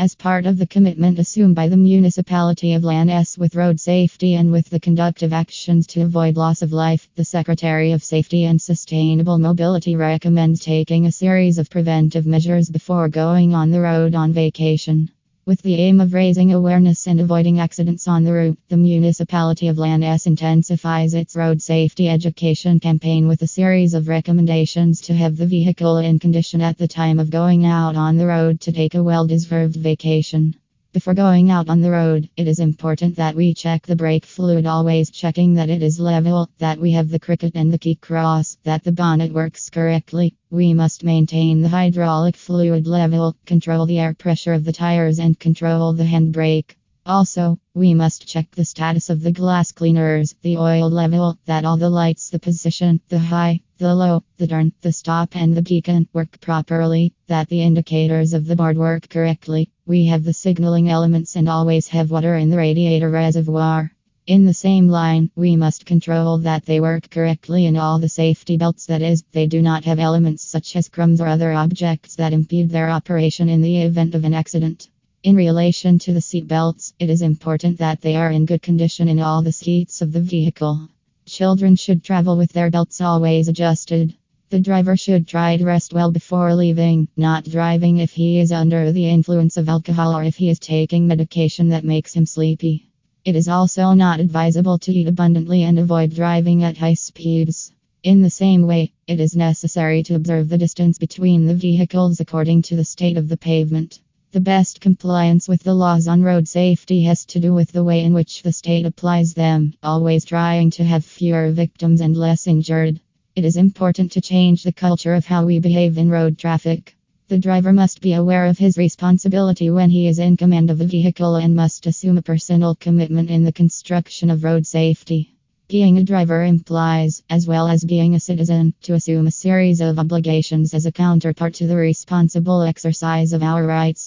As part of the commitment assumed by the municipality of Lannes with road safety and with the conductive actions to avoid loss of life, the Secretary of Safety and Sustainable Mobility recommends taking a series of preventive measures before going on the road on vacation. With the aim of raising awareness and avoiding accidents on the route, the municipality of Lannes intensifies its road safety education campaign with a series of recommendations to have the vehicle in condition at the time of going out on the road to take a well deserved vacation. Before going out on the road, it is important that we check the brake fluid, always checking that it is level, that we have the cricket and the key cross, that the bonnet works correctly. We must maintain the hydraulic fluid level, control the air pressure of the tires, and control the handbrake. Also, we must check the status of the glass cleaners, the oil level, that all the lights, the position, the high, the low, the turn, the stop, and the beacon work properly, that the indicators of the board work correctly. We have the signaling elements and always have water in the radiator reservoir. In the same line, we must control that they work correctly in all the safety belts, that is, they do not have elements such as crumbs or other objects that impede their operation in the event of an accident. In relation to the seat belts, it is important that they are in good condition in all the seats of the vehicle. Children should travel with their belts always adjusted. The driver should try to rest well before leaving, not driving if he is under the influence of alcohol or if he is taking medication that makes him sleepy. It is also not advisable to eat abundantly and avoid driving at high speeds. In the same way, it is necessary to observe the distance between the vehicles according to the state of the pavement. The best compliance with the laws on road safety has to do with the way in which the state applies them, always trying to have fewer victims and less injured. It is important to change the culture of how we behave in road traffic. The driver must be aware of his responsibility when he is in command of a vehicle and must assume a personal commitment in the construction of road safety. Being a driver implies, as well as being a citizen, to assume a series of obligations as a counterpart to the responsible exercise of our rights.